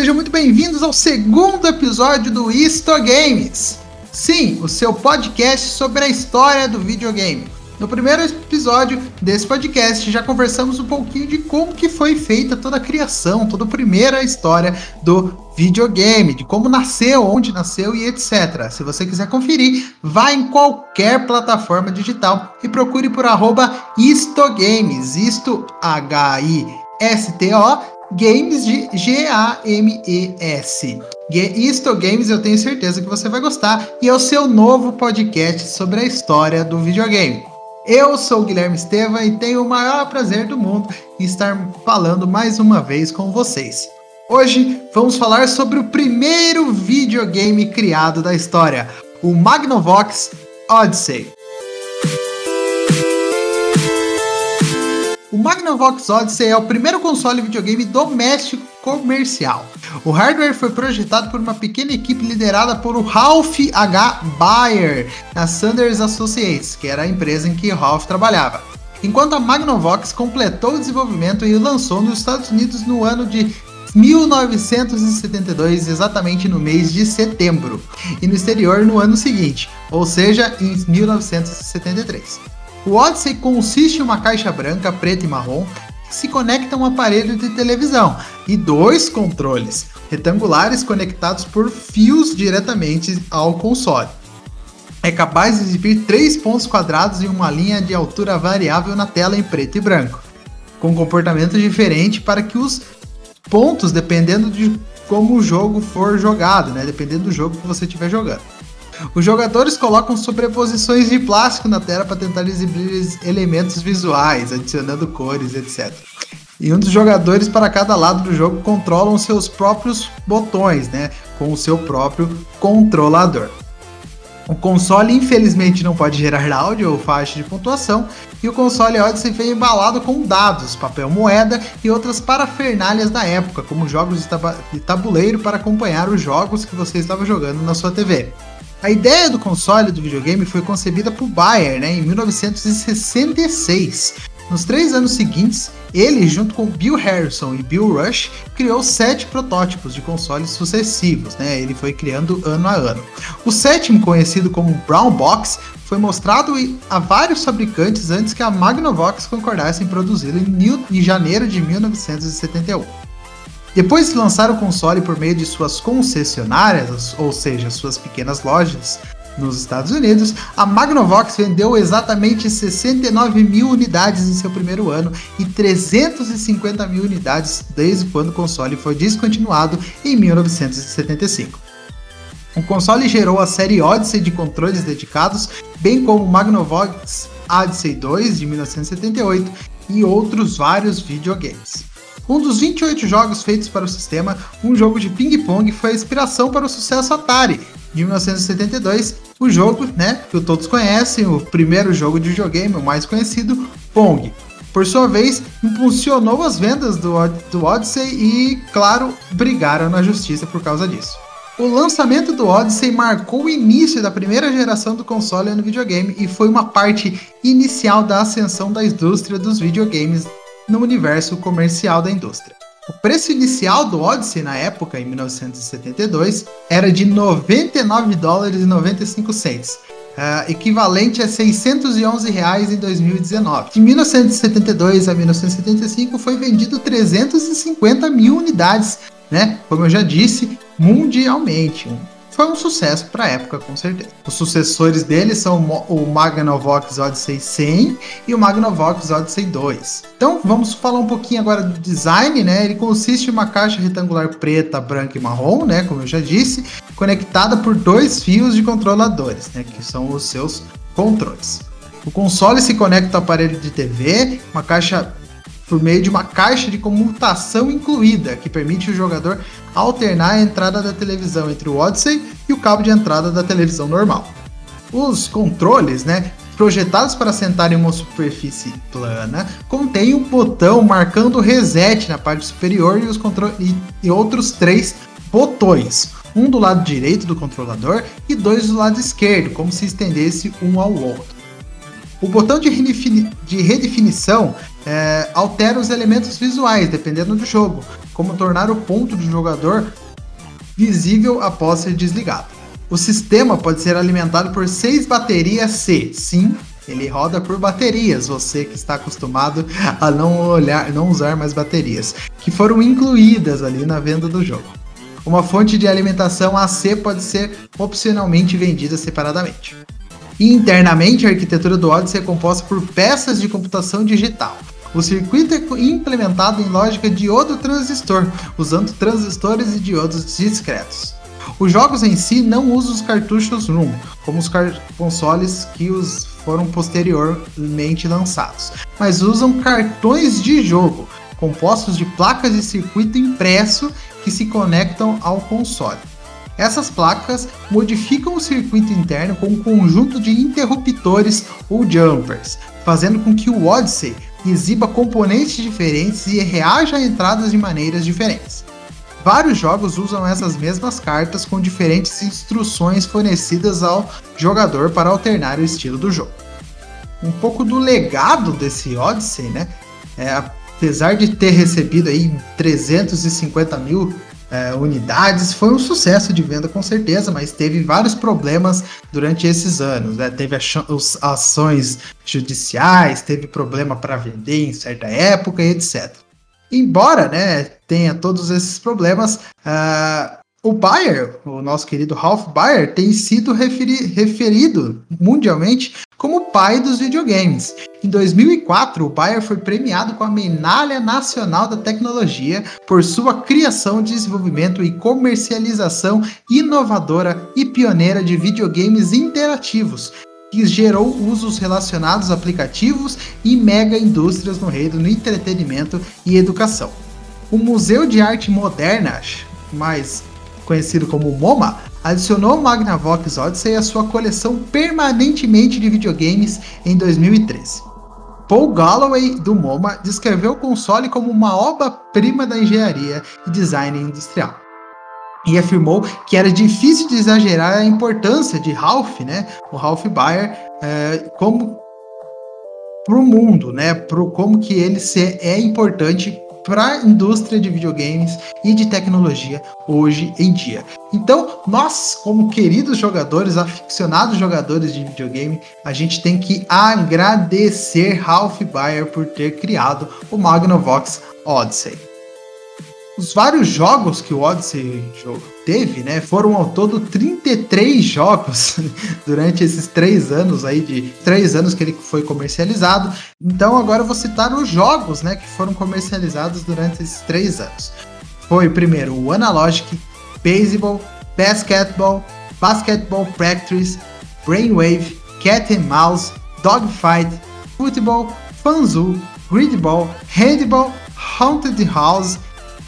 Sejam muito bem-vindos ao segundo episódio do Isto Games. Sim, o seu podcast sobre a história do videogame. No primeiro episódio desse podcast já conversamos um pouquinho de como que foi feita toda a criação, toda a primeira história do videogame, de como nasceu, onde nasceu e etc. Se você quiser conferir, vá em qualquer plataforma digital e procure por arroba istogames, isto H-I-S-T-O, games de G-A-M-E-S. Isto Games eu tenho certeza que você vai gostar e é o seu novo podcast sobre a história do videogame. Eu sou o Guilherme Estevam e tenho o maior prazer do mundo em estar falando mais uma vez com vocês. Hoje vamos falar sobre o primeiro videogame criado da história, o Magnavox Odyssey. Magnavox Odyssey é o primeiro console videogame doméstico comercial. O hardware foi projetado por uma pequena equipe liderada por o Ralph H. Bayer, na Sanders Associates, que era a empresa em que Ralph trabalhava. Enquanto a Magnavox completou o desenvolvimento e lançou nos Estados Unidos no ano de 1972, exatamente no mês de setembro, e no exterior no ano seguinte, ou seja, em 1973. O Odyssey consiste em uma caixa branca, preta e marrom se conecta a um aparelho de televisão e dois controles retangulares conectados por fios diretamente ao console. É capaz de exibir três pontos quadrados e uma linha de altura variável na tela em preto e branco, com comportamento diferente para que os pontos dependendo de como o jogo for jogado, né? Dependendo do jogo que você estiver jogando. Os jogadores colocam sobreposições de plástico na tela para tentar exibir elementos visuais, adicionando cores, etc. E um dos jogadores para cada lado do jogo controlam seus próprios botões, né, com o seu próprio controlador. O console infelizmente não pode gerar áudio ou faixa de pontuação, e o console Odyssey foi embalado com dados, papel moeda e outras parafernálias da época, como jogos de tabuleiro para acompanhar os jogos que você estava jogando na sua TV. A ideia do console do videogame foi concebida por Bayer né, em 1966. Nos três anos seguintes, ele, junto com Bill Harrison e Bill Rush, criou sete protótipos de consoles sucessivos. Né? Ele foi criando ano a ano. O sétimo, conhecido como Brown Box, foi mostrado a vários fabricantes antes que a Magnavox concordasse em produzi-lo em janeiro de 1971. Depois de lançar o console por meio de suas concessionárias, ou seja, suas pequenas lojas, nos Estados Unidos, a Magnavox vendeu exatamente 69 mil unidades em seu primeiro ano e 350 mil unidades desde quando o console foi descontinuado em 1975. O console gerou a série Odyssey de controles dedicados, bem como o Magnavox Odyssey 2 de 1978 e outros vários videogames. Um dos 28 jogos feitos para o sistema, um jogo de ping-pong foi a inspiração para o sucesso Atari, de 1972, o jogo, né, que todos conhecem, o primeiro jogo de videogame, o mais conhecido, Pong. Por sua vez, impulsionou as vendas do, do Odyssey e, claro, brigaram na justiça por causa disso. O lançamento do Odyssey marcou o início da primeira geração do console no videogame e foi uma parte inicial da ascensão da indústria dos videogames no universo comercial da indústria. O preço inicial do Odyssey na época, em 1972, era de 99 dólares e 95 cents, uh, equivalente a 611 reais em 2019. De 1972 a 1975 foi vendido 350 mil unidades, né? Como eu já disse, mundialmente, um foi um sucesso para a época, com certeza. Os sucessores dele são o Magnavox Odyssey 100 e o Magnavox Odyssey 2. Então, vamos falar um pouquinho agora do design, né? Ele consiste em uma caixa retangular preta, branca e marrom, né? Como eu já disse, conectada por dois fios de controladores, né? Que são os seus controles. O console se conecta ao aparelho de TV, uma caixa por meio de uma caixa de comutação incluída, que permite o jogador alternar a entrada da televisão entre o Odyssey e o cabo de entrada da televisão normal. Os controles, né, projetados para sentar em uma superfície plana, contêm um botão marcando reset na parte superior e, os e, e outros três botões, um do lado direito do controlador e dois do lado esquerdo, como se estendesse um ao outro. O botão de, redefini de redefinição é, altera os elementos visuais, dependendo do jogo, como tornar o ponto do jogador visível após ser desligado. O sistema pode ser alimentado por seis baterias C. Sim, ele roda por baterias, você que está acostumado a não olhar, não usar mais baterias, que foram incluídas ali na venda do jogo. Uma fonte de alimentação AC pode ser opcionalmente vendida separadamente. Internamente, a arquitetura do Odyssey é composta por peças de computação digital. O circuito é implementado em lógica diodo-transistor, usando transistores e diodos discretos. Os jogos em si não usam os cartuchos ROM, como os consoles que os foram posteriormente lançados, mas usam cartões de jogo, compostos de placas de circuito impresso que se conectam ao console. Essas placas modificam o circuito interno com um conjunto de interruptores ou jumpers, fazendo com que o Odyssey exiba componentes diferentes e reaja a entradas de maneiras diferentes. Vários jogos usam essas mesmas cartas com diferentes instruções fornecidas ao jogador para alternar o estilo do jogo. Um pouco do legado desse Odyssey, né? É, apesar de ter recebido aí 350 mil é, unidades, foi um sucesso de venda com certeza, mas teve vários problemas durante esses anos. Né? Teve ações judiciais, teve problema para vender em certa época e etc. Embora né, tenha todos esses problemas, uh, o Bayer, o nosso querido Ralph Bayer, tem sido referi referido mundialmente como pai dos videogames. Em 2004, o Bayer foi premiado com a Medalha Nacional da Tecnologia por sua criação, desenvolvimento e comercialização inovadora e pioneira de videogames interativos, que gerou usos relacionados a aplicativos e mega indústrias no reino do entretenimento e educação. O Museu de Arte Moderna, mais conhecido como MoMA, adicionou o Magnavox Odyssey à sua coleção permanentemente de videogames em 2013. Paul Galloway, do MoMA, descreveu o console como uma obra-prima da engenharia e design industrial. E afirmou que era difícil de exagerar a importância de Ralph, né, o Ralph Baer, é, como para o mundo, né, pro, como que ele é importante para a indústria de videogames e de tecnologia hoje em dia. Então, nós, como queridos jogadores, aficionados jogadores de videogame, a gente tem que agradecer Ralph Baer por ter criado o Magnavox Odyssey os vários jogos que o Odyssey teve, né, foram ao todo 33 jogos durante esses três anos aí, de três anos que ele foi comercializado. Então agora eu vou citar os jogos, né, que foram comercializados durante esses três anos. Foi primeiro o Analogic, Baseball, Basketball, Basketball Practice, Brainwave, Cat and Mouse, Dogfight, Football, Fanzoo, Gridball, Handball, Haunted House,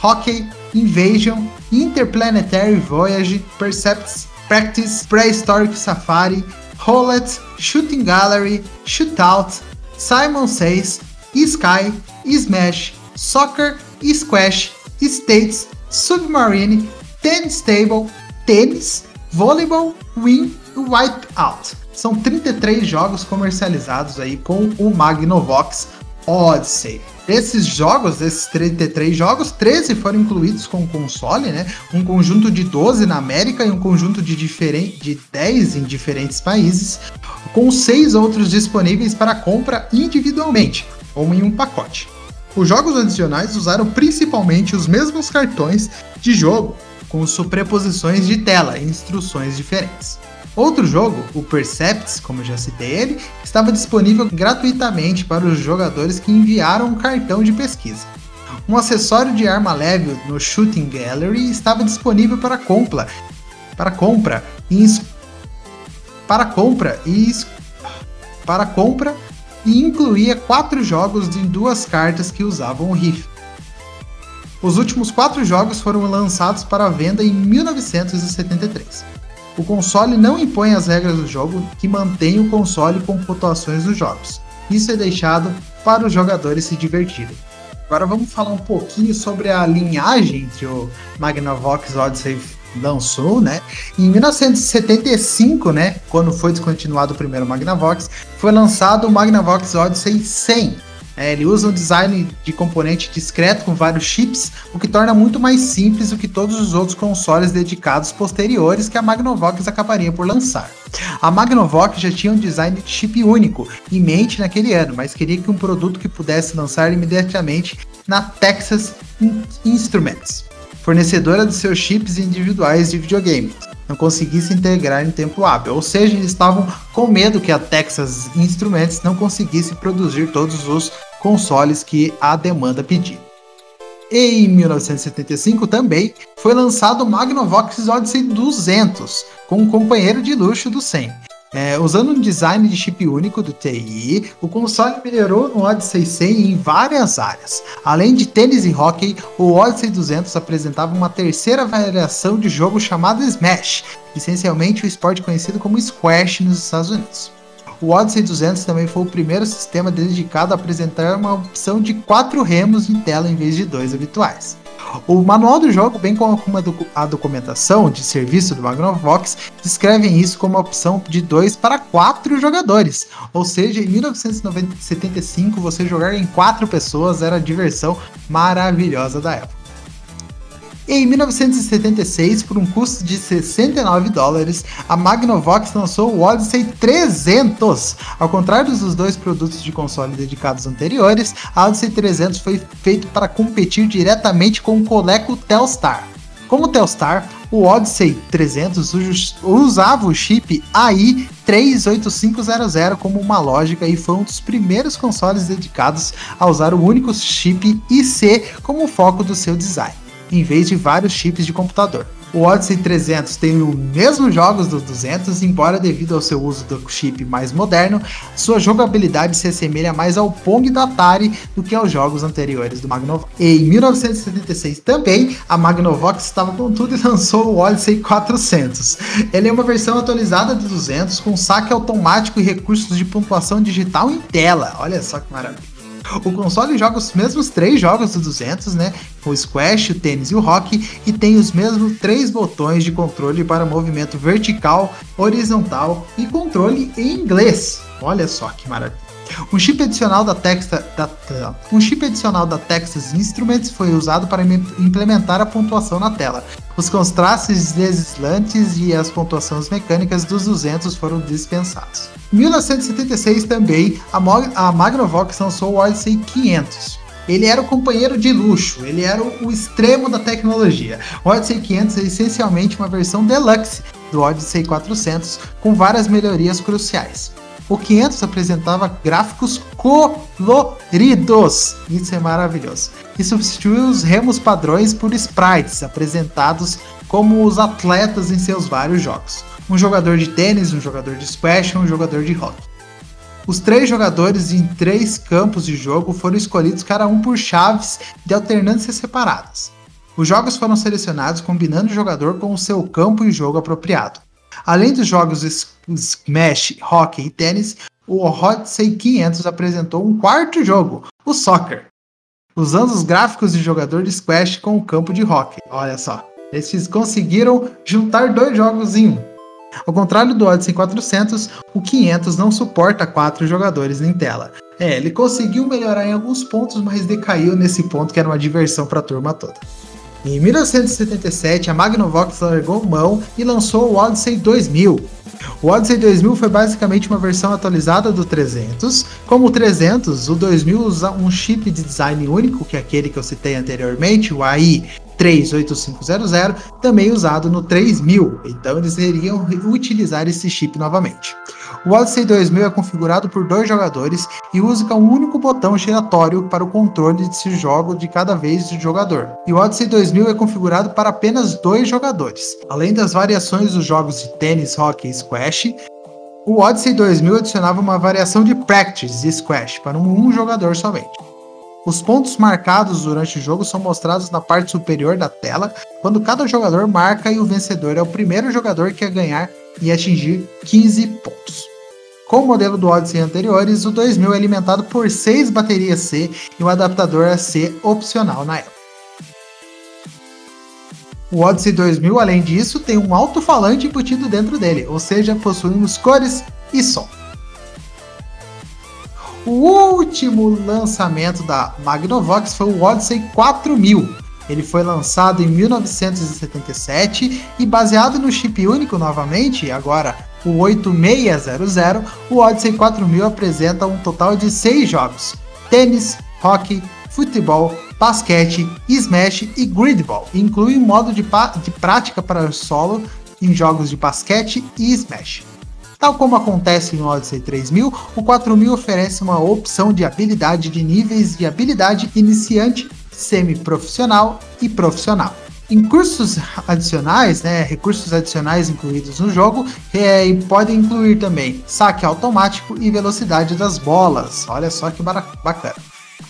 Hockey, Invasion, Interplanetary Voyage, Percepts, Practice, Prehistoric Safari, Roulette, Shooting Gallery, Shootout, Simon Says, Sky, Smash, Soccer, Squash, States, Submarine, Tennis Table, Tênis, Volleyball, Win e Wipeout. São 33 jogos comercializados aí com o Magnavox Odyssey. Esses jogos, esses 33 jogos, 13 foram incluídos com console, né? Um conjunto de 12 na América e um conjunto de, de 10 em diferentes países, com seis outros disponíveis para compra individualmente, ou em um pacote. Os jogos adicionais usaram principalmente os mesmos cartões de jogo, com sobreposições de tela e instruções diferentes. Outro jogo, o Percepts, como já citei ele, estava disponível gratuitamente para os jogadores que enviaram um cartão de pesquisa. Um acessório de arma leve no Shooting Gallery estava disponível para compra, para compra e para compra e para compra e incluía quatro jogos de duas cartas que usavam o rifle. Os últimos quatro jogos foram lançados para venda em 1973. O console não impõe as regras do jogo que mantém o console com pontuações dos jogos. Isso é deixado para os jogadores se divertirem. Agora vamos falar um pouquinho sobre a linhagem entre o Magnavox Odyssey lançou, né? Em 1975, né, quando foi descontinuado o primeiro Magnavox, foi lançado o Magnavox Odyssey 100. É, ele usa um design de componente discreto com vários chips, o que torna muito mais simples do que todos os outros consoles dedicados posteriores que a Magnavox acabaria por lançar. A Magnavox já tinha um design de chip único em mente naquele ano, mas queria que um produto que pudesse lançar imediatamente na Texas Instruments fornecedora de seus chips individuais de videogame, não conseguisse integrar em tempo hábil. Ou seja, eles estavam com medo que a Texas Instruments não conseguisse produzir todos os consoles que a demanda pedia. Em 1975 também foi lançado o Magnavox Odyssey 200, com um companheiro de luxo do 100, é, usando um design de chip único do TI, o console melhorou no Odyssey 100 em várias áreas. Além de tênis e hockey, o Odyssey 200 apresentava uma terceira variação de jogo chamada Smash, essencialmente o esporte conhecido como Squash nos Estados Unidos. O Odyssey 200 também foi o primeiro sistema dedicado a apresentar uma opção de quatro remos em tela em vez de dois habituais. O manual do jogo, bem como a documentação de serviço do Magnavox, descrevem isso como uma opção de 2 para 4 jogadores. Ou seja, em 1975 você jogar em 4 pessoas era a diversão maravilhosa da época. Em 1976, por um custo de 69 dólares, a Magnavox lançou o Odyssey 300. Ao contrário dos dois produtos de console dedicados anteriores, a Odyssey 300 foi feito para competir diretamente com o Coleco Telstar. Como Telstar, o Odyssey 300 usava o chip AI 38500 como uma lógica e foi um dos primeiros consoles dedicados a usar o único chip IC como foco do seu design em vez de vários chips de computador. O Odyssey 300 tem os mesmos jogos do 200, embora devido ao seu uso do chip mais moderno, sua jogabilidade se assemelha mais ao Pong do Atari do que aos jogos anteriores do Magnavox. Em 1976 também, a Magnavox estava com tudo e lançou o Odyssey 400. Ele é uma versão atualizada do 200 com saque automático e recursos de pontuação digital em tela. Olha só que maravilha. O console joga os mesmos três jogos do 200, né? O squash, o tênis e o hockey, e tem os mesmos três botões de controle para movimento vertical, horizontal e controle em inglês. Olha só que maravilha. Um chip adicional da, Texas, da, um chip adicional da Texas Instruments foi usado para implementar a pontuação na tela. Os contrastes deslantes e as pontuações mecânicas dos 200 foram dispensados. Em 1976 também, a, a Magnavox lançou o Odyssey 500. Ele era o companheiro de luxo, ele era o, o extremo da tecnologia. O Odyssey 500 é essencialmente uma versão deluxe do Odyssey 400, com várias melhorias cruciais o 500 apresentava gráficos coloridos. Isso é maravilhoso. E substituiu os remos padrões por sprites apresentados como os atletas em seus vários jogos. Um jogador de tênis, um jogador de squash um jogador de hockey. Os três jogadores em três campos de jogo foram escolhidos cada um por chaves de alternâncias separadas. Os jogos foram selecionados combinando o jogador com o seu campo e jogo apropriado. Além dos jogos Smash, Hockey e Tênis, o Odyssey 500 apresentou um quarto jogo, o Soccer, usando os gráficos de jogador de Squash com o campo de hockey. Olha só, eles conseguiram juntar dois jogos em um. Ao contrário do Odyssey 400, o 500 não suporta quatro jogadores em tela. É, ele conseguiu melhorar em alguns pontos, mas decaiu nesse ponto que era uma diversão para a turma toda. Em 1977, a Magnavox largou mão e lançou o Odyssey 2000. O Odyssey 2000 foi basicamente uma versão atualizada do 300. Como o 300, o 2000 usa um chip de design único, que é aquele que eu citei anteriormente, o AI 38500, também usado no 3000, então eles iriam utilizar esse chip novamente. O Odyssey 2000 é configurado por dois jogadores e usa um único botão giratório para o controle desse jogo de cada vez do jogador. E o Odyssey 2000 é configurado para apenas dois jogadores. Além das variações dos jogos de tênis, hockey e squash, o Odyssey 2000 adicionava uma variação de practice e squash para um jogador somente. Os pontos marcados durante o jogo são mostrados na parte superior da tela, quando cada jogador marca e o vencedor é o primeiro jogador que a ganhar e atingir 15 pontos. Com o modelo do Odyssey anteriores, o 2000 é alimentado por 6 baterias C e um adaptador AC opcional na época. O Odyssey 2000, além disso, tem um alto-falante embutido dentro dele, ou seja, possuímos cores e som. O último lançamento da Magnavox foi o Odyssey 4000. Ele foi lançado em 1977 e baseado no chip único novamente, agora o 8600, o Odyssey 4000 apresenta um total de 6 jogos: tênis, hockey, futebol, basquete, smash e gridball. Inclui um modo de, de prática para solo em jogos de basquete e smash. Tal como acontece no Odyssey 3000, o 4000 oferece uma opção de habilidade de níveis de habilidade iniciante, semi-profissional e profissional. Em cursos adicionais, né, recursos adicionais incluídos no jogo, é, podem incluir também saque automático e velocidade das bolas. Olha só que bacana.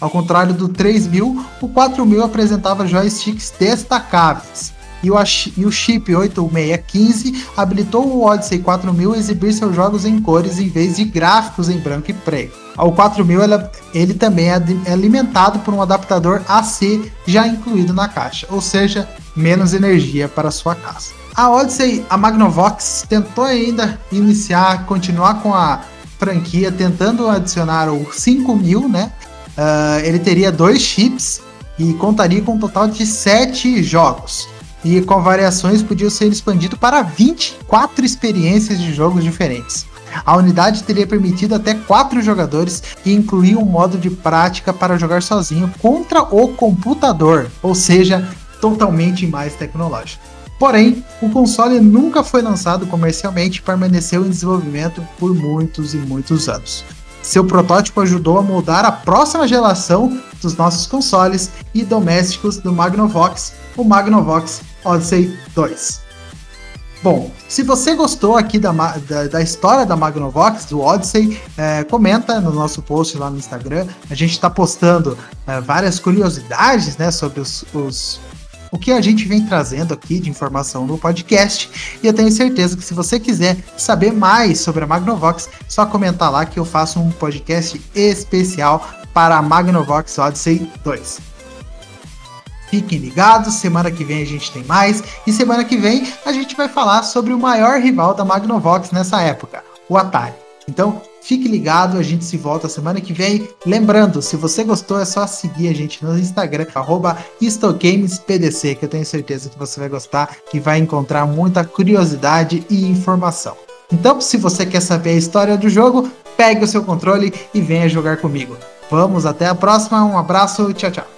Ao contrário do 3000, o 4000 apresentava joysticks destacáveis. E o, e o chip 8615 habilitou o Odyssey 4000 a exibir seus jogos em cores em vez de gráficos em branco e preto. O 4000 ele, ele também é, é alimentado por um adaptador AC já incluído na caixa, ou seja, menos energia para sua casa. A Odyssey, a Magnavox tentou ainda iniciar, continuar com a franquia, tentando adicionar o 5000, né? Uh, ele teria dois chips e contaria com um total de sete jogos. E com variações podia ser expandido para 24 experiências de jogos diferentes. A unidade teria permitido até quatro jogadores e incluía um modo de prática para jogar sozinho contra o computador, ou seja, totalmente mais tecnológico. Porém, o console nunca foi lançado comercialmente e permaneceu em desenvolvimento por muitos e muitos anos. Seu protótipo ajudou a moldar a próxima geração dos nossos consoles e domésticos do Magnavox, o Magnavox Odyssey 2. Bom, se você gostou aqui da, da, da história da Magnavox, do Odyssey, é, comenta no nosso post lá no Instagram. A gente está postando é, várias curiosidades né, sobre os, os, o que a gente vem trazendo aqui de informação no podcast. E eu tenho certeza que se você quiser saber mais sobre a Magnavox, só comentar lá que eu faço um podcast especial para a Magnavox Odyssey 2. Fiquem ligados, semana que vem a gente tem mais e semana que vem a gente vai falar sobre o maior rival da Magnavox nessa época, o Atari. Então, fique ligado, a gente se volta semana que vem. Lembrando, se você gostou, é só seguir a gente no Instagram, StoGamesPDC, que eu tenho certeza que você vai gostar e vai encontrar muita curiosidade e informação. Então, se você quer saber a história do jogo, pegue o seu controle e venha jogar comigo. Vamos, até a próxima, um abraço, tchau, tchau.